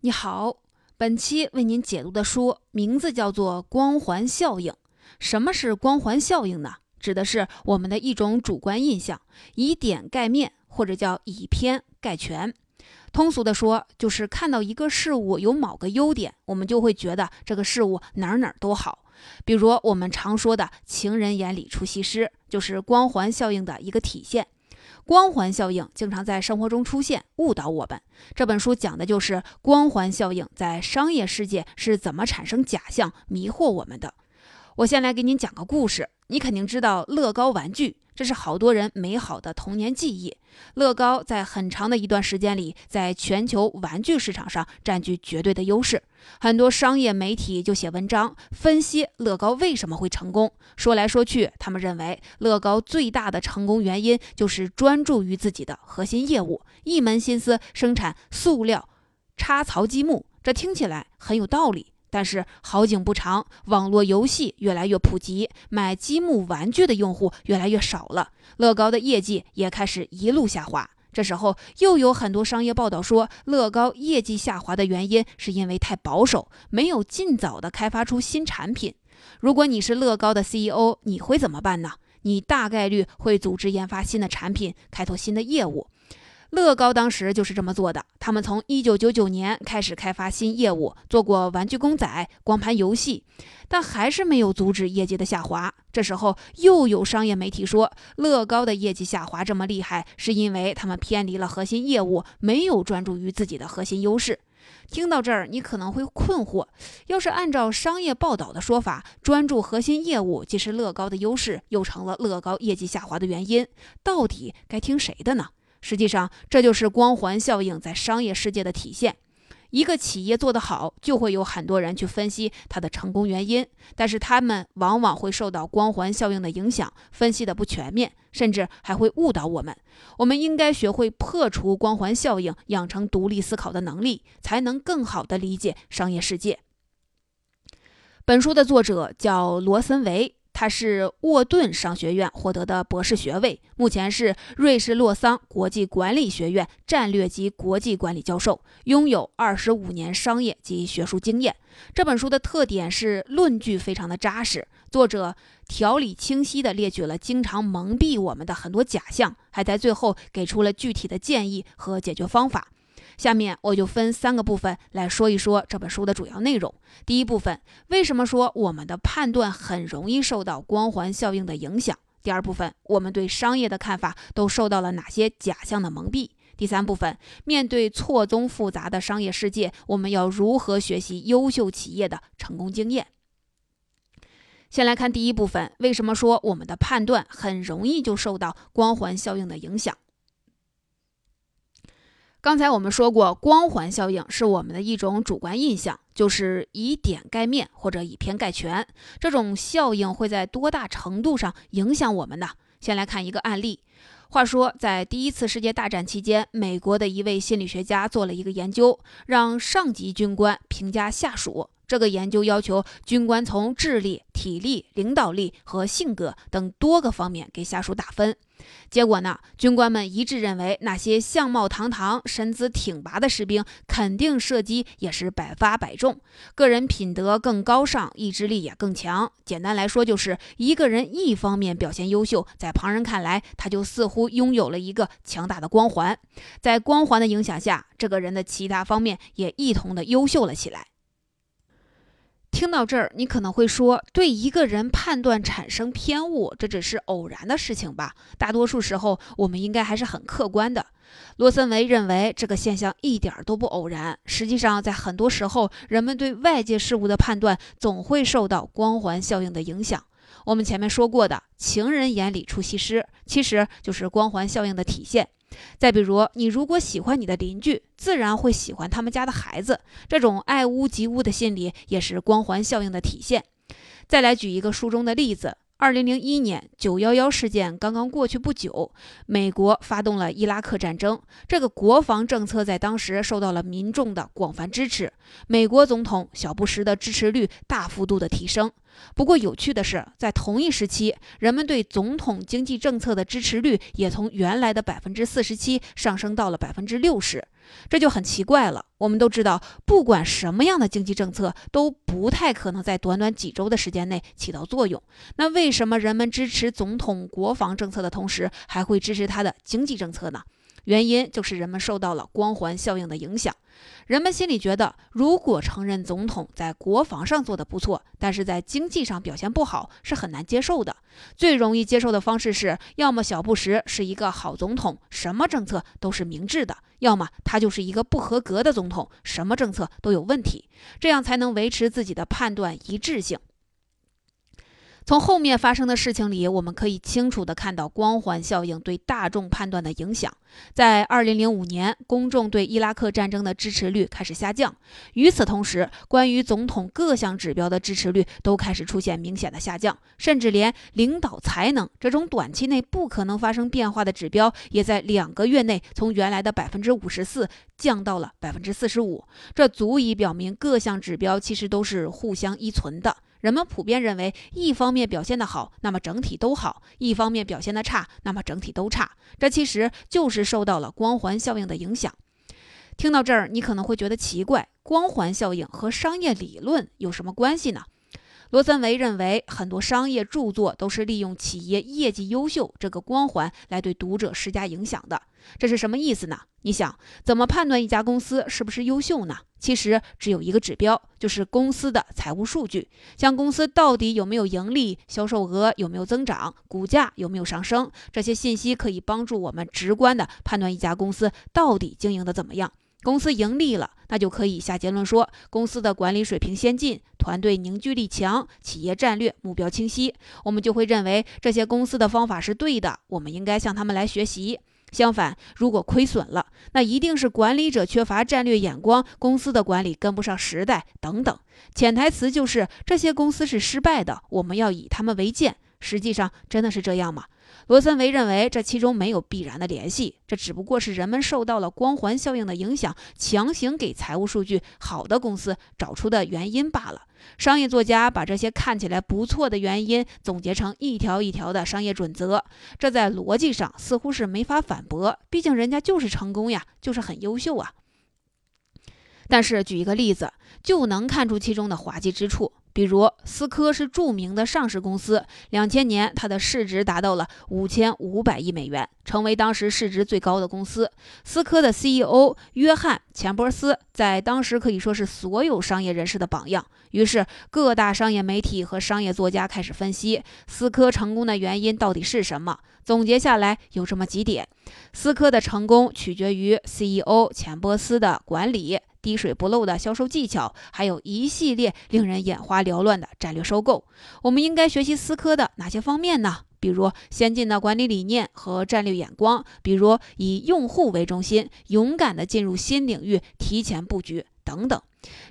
你好，本期为您解读的书名字叫做《光环效应》。什么是光环效应呢？指的是我们的一种主观印象，以点盖面，或者叫以偏概全。通俗的说，就是看到一个事物有某个优点，我们就会觉得这个事物哪哪都好。比如我们常说的“情人眼里出西施”，就是光环效应的一个体现。光环效应经常在生活中出现，误导我们。这本书讲的就是光环效应在商业世界是怎么产生假象、迷惑我们的。我先来给你讲个故事，你肯定知道乐高玩具。这是好多人美好的童年记忆。乐高在很长的一段时间里，在全球玩具市场上占据绝对的优势。很多商业媒体就写文章分析乐高为什么会成功。说来说去，他们认为乐高最大的成功原因就是专注于自己的核心业务，一门心思生产塑料插槽积木。这听起来很有道理。但是好景不长，网络游戏越来越普及，买积木玩具的用户越来越少了，乐高的业绩也开始一路下滑。这时候又有很多商业报道说，乐高业绩下滑的原因是因为太保守，没有尽早的开发出新产品。如果你是乐高的 CEO，你会怎么办呢？你大概率会组织研发新的产品，开拓新的业务。乐高当时就是这么做的。他们从1999年开始开发新业务，做过玩具公仔、光盘游戏，但还是没有阻止业绩的下滑。这时候又有商业媒体说，乐高的业绩下滑这么厉害，是因为他们偏离了核心业务，没有专注于自己的核心优势。听到这儿，你可能会困惑：要是按照商业报道的说法，专注核心业务既是乐高的优势，又成了乐高业绩下滑的原因，到底该听谁的呢？实际上，这就是光环效应在商业世界的体现。一个企业做得好，就会有很多人去分析它的成功原因，但是他们往往会受到光环效应的影响，分析的不全面，甚至还会误导我们。我们应该学会破除光环效应，养成独立思考的能力，才能更好地理解商业世界。本书的作者叫罗森维。他是沃顿商学院获得的博士学位，目前是瑞士洛桑国际管理学院战略及国际管理教授，拥有二十五年商业及学术经验。这本书的特点是论据非常的扎实，作者条理清晰地列举了经常蒙蔽我们的很多假象，还在最后给出了具体的建议和解决方法。下面我就分三个部分来说一说这本书的主要内容。第一部分，为什么说我们的判断很容易受到光环效应的影响？第二部分，我们对商业的看法都受到了哪些假象的蒙蔽？第三部分，面对错综复杂的商业世界，我们要如何学习优秀企业的成功经验？先来看第一部分，为什么说我们的判断很容易就受到光环效应的影响？刚才我们说过，光环效应是我们的一种主观印象，就是以点盖面或者以偏概全。这种效应会在多大程度上影响我们呢？先来看一个案例。话说，在第一次世界大战期间，美国的一位心理学家做了一个研究，让上级军官评价下属。这个研究要求军官从智力、体力、领导力和性格等多个方面给下属打分。结果呢，军官们一致认为，那些相貌堂堂、身姿挺拔的士兵，肯定射击也是百发百中，个人品德更高尚，意志力也更强。简单来说，就是一个人一方面表现优秀，在旁人看来，他就似乎拥有了一个强大的光环。在光环的影响下，这个人的其他方面也一同的优秀了起来。听到这儿，你可能会说，对一个人判断产生偏误，这只是偶然的事情吧？大多数时候，我们应该还是很客观的。罗森维认为，这个现象一点都不偶然。实际上，在很多时候，人们对外界事物的判断总会受到光环效应的影响。我们前面说过的“情人眼里出西施”，其实就是光环效应的体现。再比如，你如果喜欢你的邻居，自然会喜欢他们家的孩子。这种爱屋及乌的心理也是光环效应的体现。再来举一个书中的例子：二零零一年九幺幺事件刚刚过去不久，美国发动了伊拉克战争。这个国防政策在当时受到了民众的广泛支持。美国总统小布什的支持率大幅度的提升。不过有趣的是，在同一时期，人们对总统经济政策的支持率也从原来的百分之四十七上升到了百分之六十，这就很奇怪了。我们都知道，不管什么样的经济政策都不太可能在短短几周的时间内起到作用。那为什么人们支持总统国防政策的同时，还会支持他的经济政策呢？原因就是人们受到了光环效应的影响。人们心里觉得，如果承认总统在国防上做得不错，但是在经济上表现不好，是很难接受的。最容易接受的方式是，要么小布什是一个好总统，什么政策都是明智的；要么他就是一个不合格的总统，什么政策都有问题。这样才能维持自己的判断一致性。从后面发生的事情里，我们可以清楚地看到光环效应对大众判断的影响。在2005年，公众对伊拉克战争的支持率开始下降。与此同时，关于总统各项指标的支持率都开始出现明显的下降，甚至连领导才能这种短期内不可能发生变化的指标，也在两个月内从原来的百分之五十四降到了百分之四十五。这足以表明各项指标其实都是互相依存的。人们普遍认为，一方面表现得好，那么整体都好；一方面表现得差，那么整体都差。这其实就是受到了光环效应的影响。听到这儿，你可能会觉得奇怪：光环效应和商业理论有什么关系呢？罗森维认为，很多商业著作都是利用企业业绩优秀这个光环来对读者施加影响的。这是什么意思呢？你想，怎么判断一家公司是不是优秀呢？其实只有一个指标，就是公司的财务数据，像公司到底有没有盈利、销售额有没有增长、股价有没有上升，这些信息可以帮助我们直观的判断一家公司到底经营的怎么样。公司盈利了，那就可以下结论说公司的管理水平先进，团队凝聚力强，企业战略目标清晰，我们就会认为这些公司的方法是对的，我们应该向他们来学习。相反，如果亏损了，那一定是管理者缺乏战略眼光，公司的管理跟不上时代等等。潜台词就是这些公司是失败的，我们要以他们为鉴。实际上，真的是这样吗？罗森维认为，这其中没有必然的联系，这只不过是人们受到了光环效应的影响，强行给财务数据好的公司找出的原因罢了。商业作家把这些看起来不错的原因总结成一条一条的商业准则，这在逻辑上似乎是没法反驳，毕竟人家就是成功呀，就是很优秀啊。但是举一个例子，就能看出其中的滑稽之处。比如，思科是著名的上市公司，两千年它的市值达到了五千五百亿美元，成为当时市值最高的公司。思科的 CEO 约翰·钱伯斯在当时可以说是所有商业人士的榜样。于是，各大商业媒体和商业作家开始分析思科成功的原因到底是什么。总结下来有这么几点：思科的成功取决于 CEO 钱伯斯的管理。滴水不漏的销售技巧，还有一系列令人眼花缭乱的战略收购。我们应该学习思科的哪些方面呢？比如先进的管理理念和战略眼光，比如以用户为中心，勇敢地进入新领域，提前布局等等。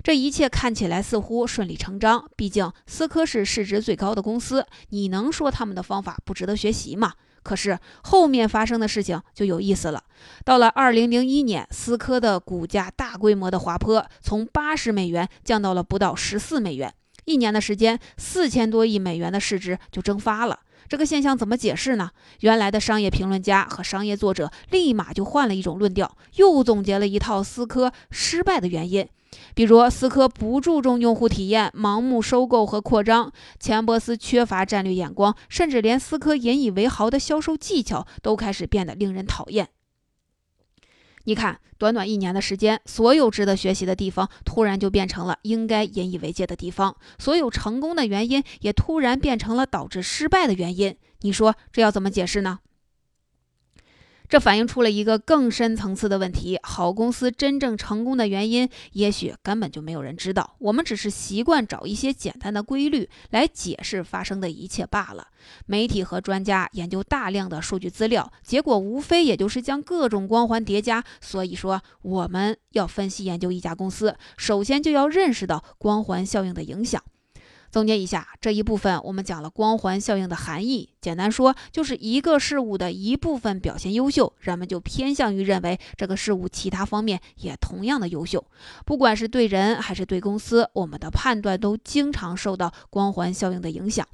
这一切看起来似乎顺理成章，毕竟思科是市值最高的公司，你能说他们的方法不值得学习吗？可是后面发生的事情就有意思了。到了二零零一年，思科的股价大规模的滑坡，从八十美元降到了不到十四美元。一年的时间，四千多亿美元的市值就蒸发了。这个现象怎么解释呢？原来的商业评论家和商业作者立马就换了一种论调，又总结了一套思科失败的原因。比如，思科不注重用户体验，盲目收购和扩张；钱伯斯缺乏战略眼光，甚至连思科引以为豪的销售技巧都开始变得令人讨厌。你看，短短一年的时间，所有值得学习的地方突然就变成了应该引以为戒的地方；所有成功的原因也突然变成了导致失败的原因。你说这要怎么解释呢？这反映出了一个更深层次的问题：好公司真正成功的原因，也许根本就没有人知道。我们只是习惯找一些简单的规律来解释发生的一切罢了。媒体和专家研究大量的数据资料，结果无非也就是将各种光环叠加。所以说，我们要分析研究一家公司，首先就要认识到光环效应的影响。总结一下，这一部分我们讲了光环效应的含义。简单说，就是一个事物的一部分表现优秀，人们就偏向于认为这个事物其他方面也同样的优秀。不管是对人还是对公司，我们的判断都经常受到光环效应的影响。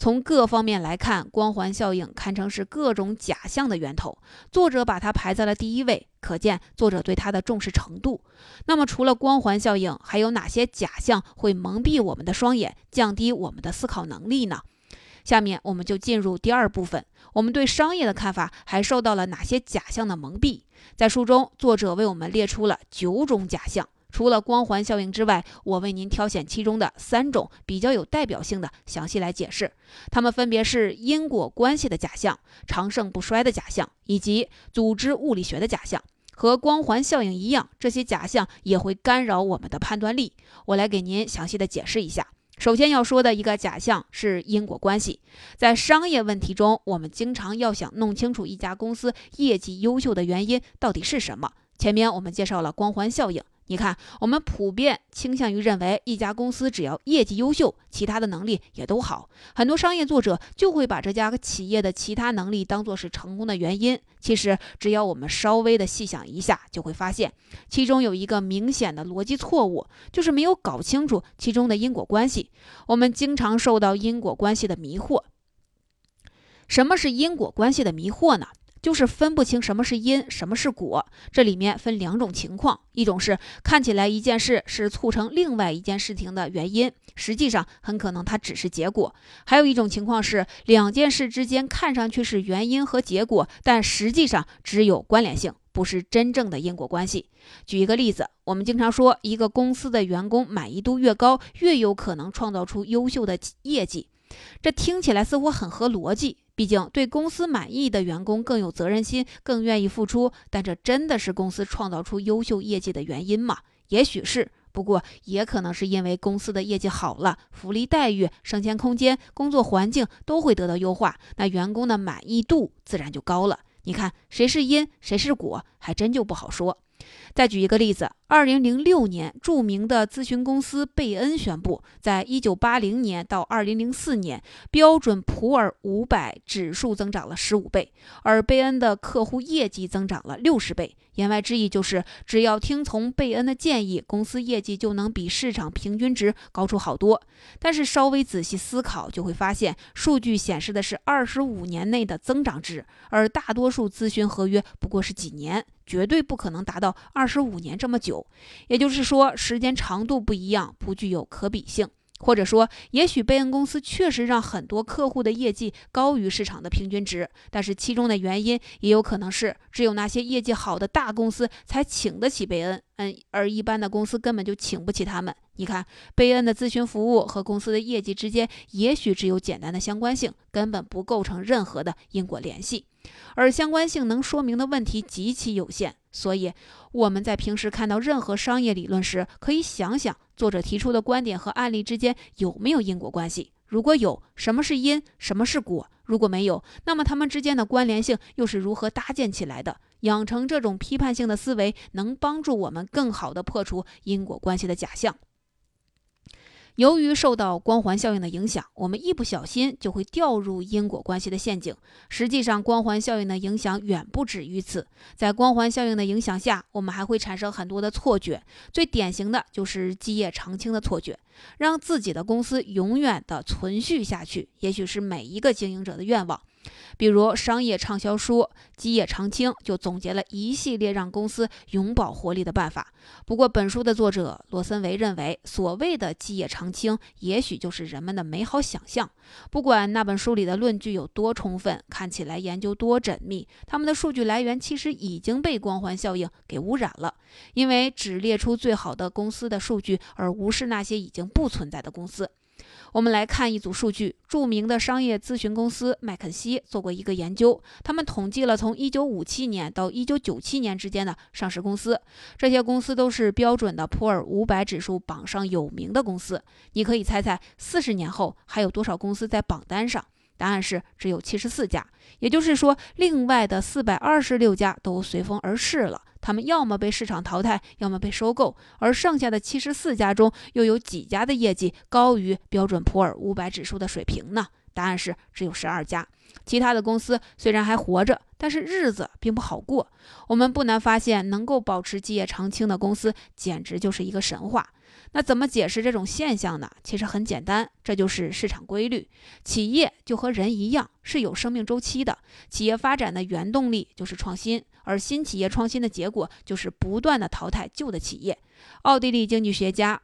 从各方面来看，光环效应堪称是各种假象的源头。作者把它排在了第一位，可见作者对它的重视程度。那么，除了光环效应，还有哪些假象会蒙蔽我们的双眼，降低我们的思考能力呢？下面我们就进入第二部分，我们对商业的看法还受到了哪些假象的蒙蔽？在书中，作者为我们列出了九种假象。除了光环效应之外，我为您挑选其中的三种比较有代表性的，详细来解释。它们分别是因果关系的假象、长盛不衰的假象，以及组织物理学的假象。和光环效应一样，这些假象也会干扰我们的判断力。我来给您详细的解释一下。首先要说的一个假象是因果关系。在商业问题中，我们经常要想弄清楚一家公司业绩优秀的原因到底是什么。前面我们介绍了光环效应。你看，我们普遍倾向于认为，一家公司只要业绩优秀，其他的能力也都好。很多商业作者就会把这家企业的其他能力当作是成功的原因。其实，只要我们稍微的细想一下，就会发现其中有一个明显的逻辑错误，就是没有搞清楚其中的因果关系。我们经常受到因果关系的迷惑。什么是因果关系的迷惑呢？就是分不清什么是因，什么是果。这里面分两种情况：一种是看起来一件事是促成另外一件事情的原因，实际上很可能它只是结果；还有一种情况是两件事之间看上去是原因和结果，但实际上只有关联性，不是真正的因果关系。举一个例子，我们经常说，一个公司的员工满意度越高，越有可能创造出优秀的业绩。这听起来似乎很合逻辑。毕竟，对公司满意的员工更有责任心，更愿意付出。但这真的是公司创造出优秀业绩的原因吗？也许是，不过也可能是因为公司的业绩好了，福利待遇、升迁空间、工作环境都会得到优化，那员工的满意度自然就高了。你看，谁是因，谁是果，还真就不好说。再举一个例子，二零零六年，著名的咨询公司贝恩宣布，在一九八零年到二零零四年，标准普尔五百指数增长了十五倍，而贝恩的客户业绩增长了六十倍。言外之意就是，只要听从贝恩的建议，公司业绩就能比市场平均值高出好多。但是稍微仔细思考，就会发现，数据显示的是二十五年内的增长值，而大多数咨询合约不过是几年。绝对不可能达到二十五年这么久，也就是说，时间长度不一样，不具有可比性。或者说，也许贝恩公司确实让很多客户的业绩高于市场的平均值，但是其中的原因也有可能是，只有那些业绩好的大公司才请得起贝恩，嗯，而一般的公司根本就请不起他们。你看，贝恩的咨询服务和公司的业绩之间，也许只有简单的相关性，根本不构成任何的因果联系。而相关性能说明的问题极其有限，所以我们在平时看到任何商业理论时，可以想想作者提出的观点和案例之间有没有因果关系。如果有，什么是因，什么是果？如果没有，那么它们之间的关联性又是如何搭建起来的？养成这种批判性的思维，能帮助我们更好地破除因果关系的假象。由于受到光环效应的影响，我们一不小心就会掉入因果关系的陷阱。实际上，光环效应的影响远不止于此。在光环效应的影响下，我们还会产生很多的错觉。最典型的就是基业长青的错觉，让自己的公司永远的存续下去，也许是每一个经营者的愿望。比如商业畅销书《基业长青》就总结了一系列让公司永葆活力的办法。不过，本书的作者罗森维认为，所谓的基业长青，也许就是人们的美好想象。不管那本书里的论据有多充分，看起来研究多缜密，他们的数据来源其实已经被光环效应给污染了。因为只列出最好的公司的数据，而无视那些已经不存在的公司。我们来看一组数据。著名的商业咨询公司麦肯锡做过一个研究，他们统计了从1957年到1997年之间的上市公司，这些公司都是标准的普尔500指数榜上有名的公司。你可以猜猜，四十年后还有多少公司在榜单上？答案是只有74家，也就是说，另外的426家都随风而逝了。他们要么被市场淘汰，要么被收购，而剩下的七十四家中，又有几家的业绩高于标准普尔五百指数的水平呢？答案是只有十二家。其他的公司虽然还活着，但是日子并不好过。我们不难发现，能够保持基业长青的公司，简直就是一个神话。那怎么解释这种现象呢？其实很简单，这就是市场规律。企业就和人一样，是有生命周期的。企业发展的原动力就是创新，而新企业创新的结果就是不断的淘汰旧的企业。奥地利经济学家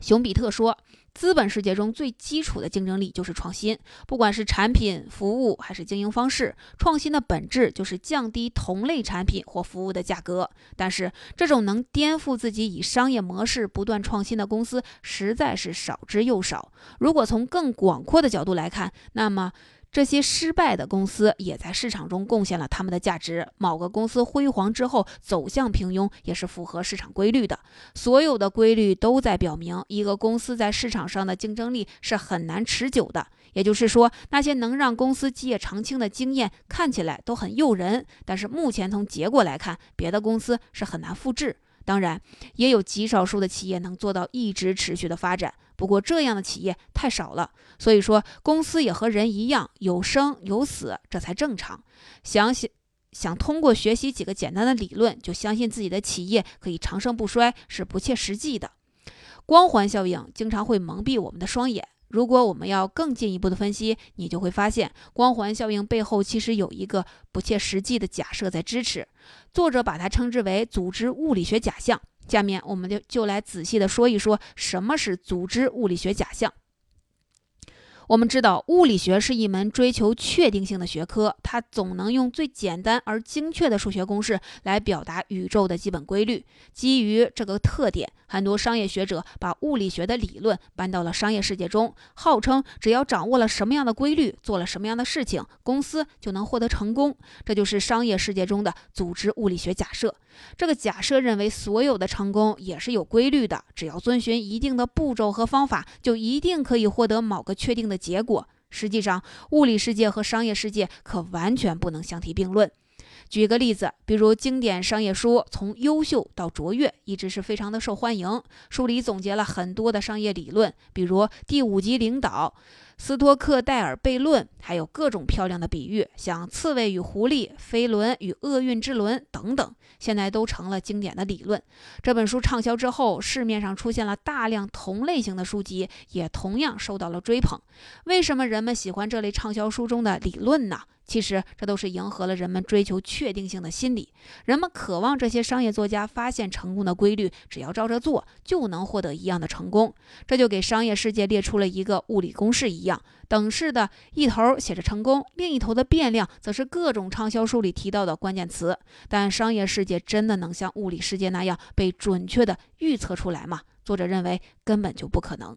熊彼特说。资本世界中最基础的竞争力就是创新，不管是产品、服务还是经营方式，创新的本质就是降低同类产品或服务的价格。但是，这种能颠覆自己以商业模式不断创新的公司实在是少之又少。如果从更广阔的角度来看，那么。这些失败的公司也在市场中贡献了他们的价值。某个公司辉煌之后走向平庸，也是符合市场规律的。所有的规律都在表明，一个公司在市场上的竞争力是很难持久的。也就是说，那些能让公司基业长青的经验看起来都很诱人，但是目前从结果来看，别的公司是很难复制。当然，也有极少数的企业能做到一直持续的发展。不过这样的企业太少了，所以说公司也和人一样有生有死，这才正常。想想想通过学习几个简单的理论就相信自己的企业可以长盛不衰是不切实际的。光环效应经常会蒙蔽我们的双眼。如果我们要更进一步的分析，你就会发现光环效应背后其实有一个不切实际的假设在支持。作者把它称之为组织物理学假象。下面我们就就来仔细的说一说什么是组织物理学假象。我们知道，物理学是一门追求确定性的学科，它总能用最简单而精确的数学公式来表达宇宙的基本规律。基于这个特点，很多商业学者把物理学的理论搬到了商业世界中，号称只要掌握了什么样的规律，做了什么样的事情，公司就能获得成功。这就是商业世界中的组织物理学假设。这个假设认为，所有的成功也是有规律的，只要遵循一定的步骤和方法，就一定可以获得某个确定的结果。实际上，物理世界和商业世界可完全不能相提并论。举个例子，比如经典商业书《从优秀到卓越》一直是非常的受欢迎，书里总结了很多的商业理论，比如第五级领导。斯托克戴尔悖论，还有各种漂亮的比喻，像刺猬与狐狸、飞轮与厄运之轮等等，现在都成了经典的理论。这本书畅销之后，市面上出现了大量同类型的书籍，也同样受到了追捧。为什么人们喜欢这类畅销书中的理论呢？其实这都是迎合了人们追求确定性的心理。人们渴望这些商业作家发现成功的规律，只要照着做就能获得一样的成功。这就给商业世界列出了一个物理公式一样，等式的一头写着成功，另一头的变量则是各种畅销书里提到的关键词。但商业世界真的能像物理世界那样被准确的预测出来吗？作者认为根本就不可能。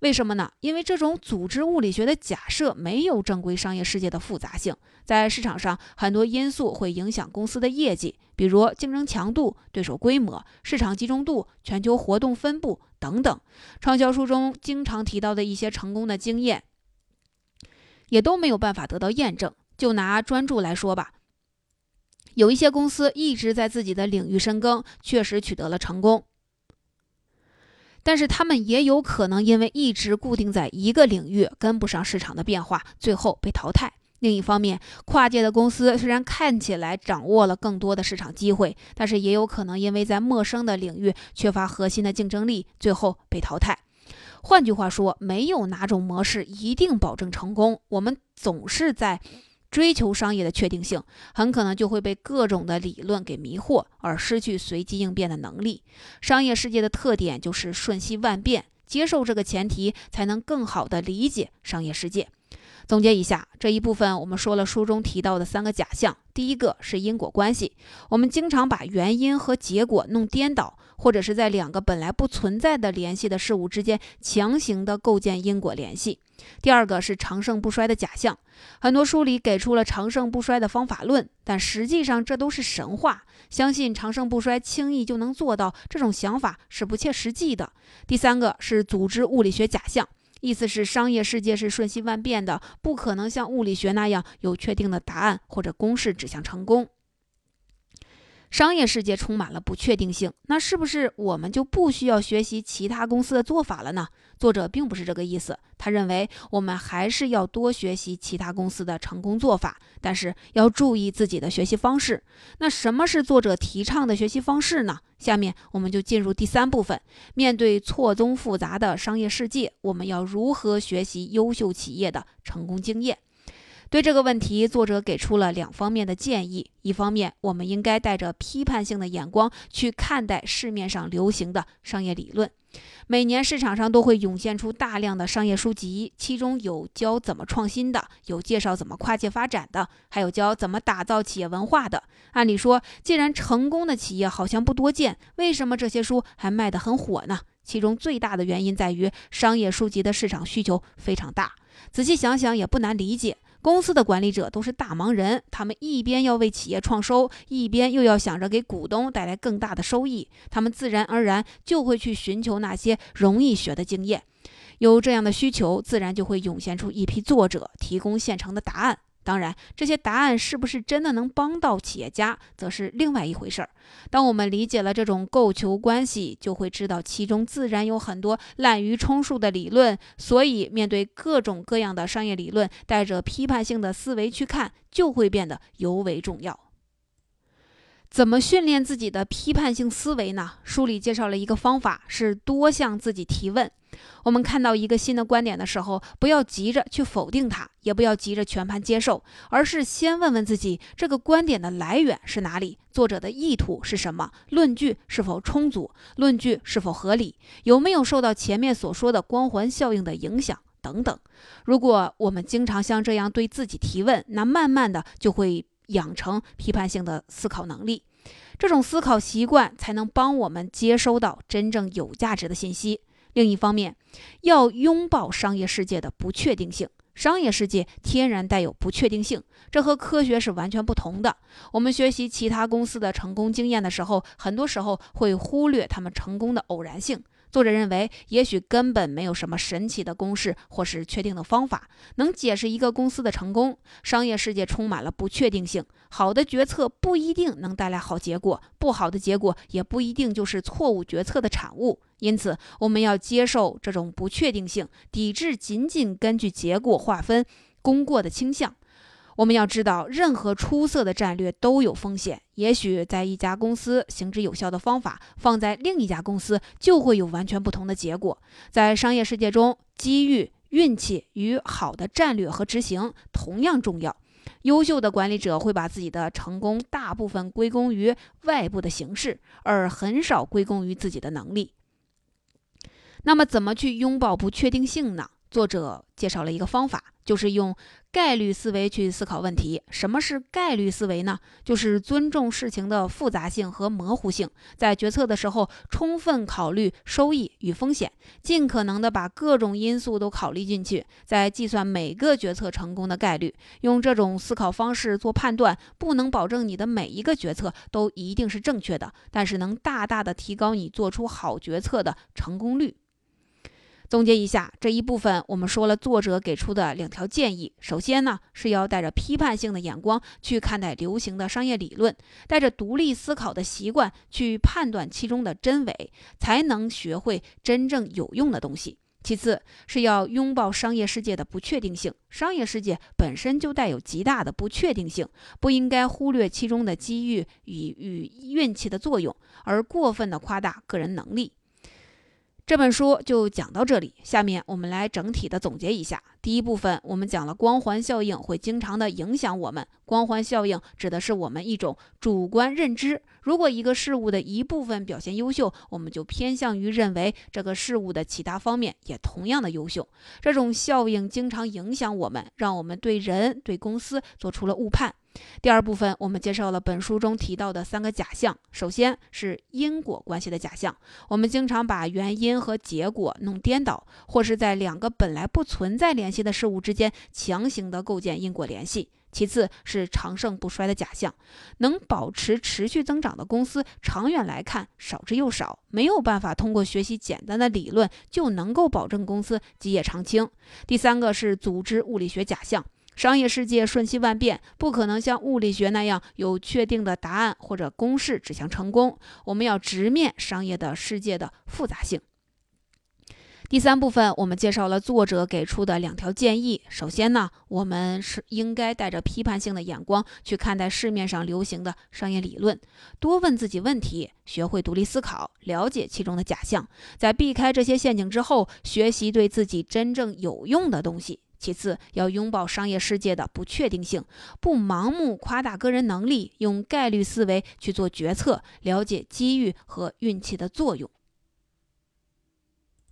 为什么呢？因为这种组织物理学的假设没有正规商业世界的复杂性。在市场上，很多因素会影响公司的业绩，比如竞争强度、对手规模、市场集中度、全球活动分布等等。畅销书中经常提到的一些成功的经验，也都没有办法得到验证。就拿专注来说吧，有一些公司一直在自己的领域深耕，确实取得了成功。但是他们也有可能因为一直固定在一个领域，跟不上市场的变化，最后被淘汰。另一方面，跨界的公司虽然看起来掌握了更多的市场机会，但是也有可能因为在陌生的领域缺乏核心的竞争力，最后被淘汰。换句话说，没有哪种模式一定保证成功。我们总是在。追求商业的确定性，很可能就会被各种的理论给迷惑，而失去随机应变的能力。商业世界的特点就是瞬息万变，接受这个前提，才能更好地理解商业世界。总结一下这一部分，我们说了书中提到的三个假象。第一个是因果关系，我们经常把原因和结果弄颠倒。或者是在两个本来不存在的联系的事物之间强行的构建因果联系。第二个是长盛不衰的假象，很多书里给出了长盛不衰的方法论，但实际上这都是神话。相信长盛不衰轻易就能做到这种想法是不切实际的。第三个是组织物理学假象，意思是商业世界是瞬息万变的，不可能像物理学那样有确定的答案或者公式指向成功。商业世界充满了不确定性，那是不是我们就不需要学习其他公司的做法了呢？作者并不是这个意思，他认为我们还是要多学习其他公司的成功做法，但是要注意自己的学习方式。那什么是作者提倡的学习方式呢？下面我们就进入第三部分，面对错综复杂的商业世界，我们要如何学习优秀企业的成功经验？对这个问题，作者给出了两方面的建议。一方面，我们应该带着批判性的眼光去看待市面上流行的商业理论。每年市场上都会涌现出大量的商业书籍，其中有教怎么创新的，有介绍怎么跨界发展的，还有教怎么打造企业文化的。按理说，既然成功的企业好像不多见，为什么这些书还卖得很火呢？其中最大的原因在于商业书籍的市场需求非常大。仔细想想，也不难理解。公司的管理者都是大忙人，他们一边要为企业创收，一边又要想着给股东带来更大的收益，他们自然而然就会去寻求那些容易学的经验。有这样的需求，自然就会涌现出一批作者，提供现成的答案。当然，这些答案是不是真的能帮到企业家，则是另外一回事儿。当我们理解了这种供求关系，就会知道其中自然有很多滥竽充数的理论。所以，面对各种各样的商业理论，带着批判性的思维去看，就会变得尤为重要。怎么训练自己的批判性思维呢？书里介绍了一个方法，是多向自己提问。我们看到一个新的观点的时候，不要急着去否定它，也不要急着全盘接受，而是先问问自己：这个观点的来源是哪里？作者的意图是什么？论据是否充足？论据是否合理？有没有受到前面所说的光环效应的影响？等等。如果我们经常像这样对自己提问，那慢慢的就会养成批判性的思考能力。这种思考习惯才能帮我们接收到真正有价值的信息。另一方面，要拥抱商业世界的不确定性。商业世界天然带有不确定性，这和科学是完全不同的。我们学习其他公司的成功经验的时候，很多时候会忽略他们成功的偶然性。作者认为，也许根本没有什么神奇的公式或是确定的方法能解释一个公司的成功。商业世界充满了不确定性，好的决策不一定能带来好结果，不好的结果也不一定就是错误决策的产物。因此，我们要接受这种不确定性，抵制仅仅根据结果划分功过的倾向。我们要知道，任何出色的战略都有风险。也许在一家公司行之有效的方法，放在另一家公司就会有完全不同的结果。在商业世界中，机遇、运气与好的战略和执行同样重要。优秀的管理者会把自己的成功大部分归功于外部的形式，而很少归功于自己的能力。那么，怎么去拥抱不确定性呢？作者介绍了一个方法，就是用。概率思维去思考问题。什么是概率思维呢？就是尊重事情的复杂性和模糊性，在决策的时候充分考虑收益与风险，尽可能的把各种因素都考虑进去，再计算每个决策成功的概率。用这种思考方式做判断，不能保证你的每一个决策都一定是正确的，但是能大大的提高你做出好决策的成功率。总结一下这一部分，我们说了作者给出的两条建议。首先呢，是要带着批判性的眼光去看待流行的商业理论，带着独立思考的习惯去判断其中的真伪，才能学会真正有用的东西。其次是要拥抱商业世界的不确定性，商业世界本身就带有极大的不确定性，不应该忽略其中的机遇与与运气的作用，而过分的夸大个人能力。这本书就讲到这里，下面我们来整体的总结一下。第一部分，我们讲了光环效应会经常的影响我们。光环效应指的是我们一种主观认知。如果一个事物的一部分表现优秀，我们就偏向于认为这个事物的其他方面也同样的优秀。这种效应经常影响我们，让我们对人、对公司做出了误判。第二部分，我们介绍了本书中提到的三个假象。首先是因果关系的假象，我们经常把原因和结果弄颠倒，或是在两个本来不存在联系的事物之间强行的构建因果联系。其次是长盛不衰的假象，能保持持续增长的公司，长远来看少之又少，没有办法通过学习简单的理论就能够保证公司基业长青。第三个是组织物理学假象。商业世界瞬息万变，不可能像物理学那样有确定的答案或者公式指向成功。我们要直面商业的世界的复杂性。第三部分，我们介绍了作者给出的两条建议。首先呢，我们是应该带着批判性的眼光去看待市面上流行的商业理论，多问自己问题，学会独立思考，了解其中的假象，在避开这些陷阱之后，学习对自己真正有用的东西。其次，要拥抱商业世界的不确定性，不盲目夸大个人能力，用概率思维去做决策，了解机遇和运气的作用。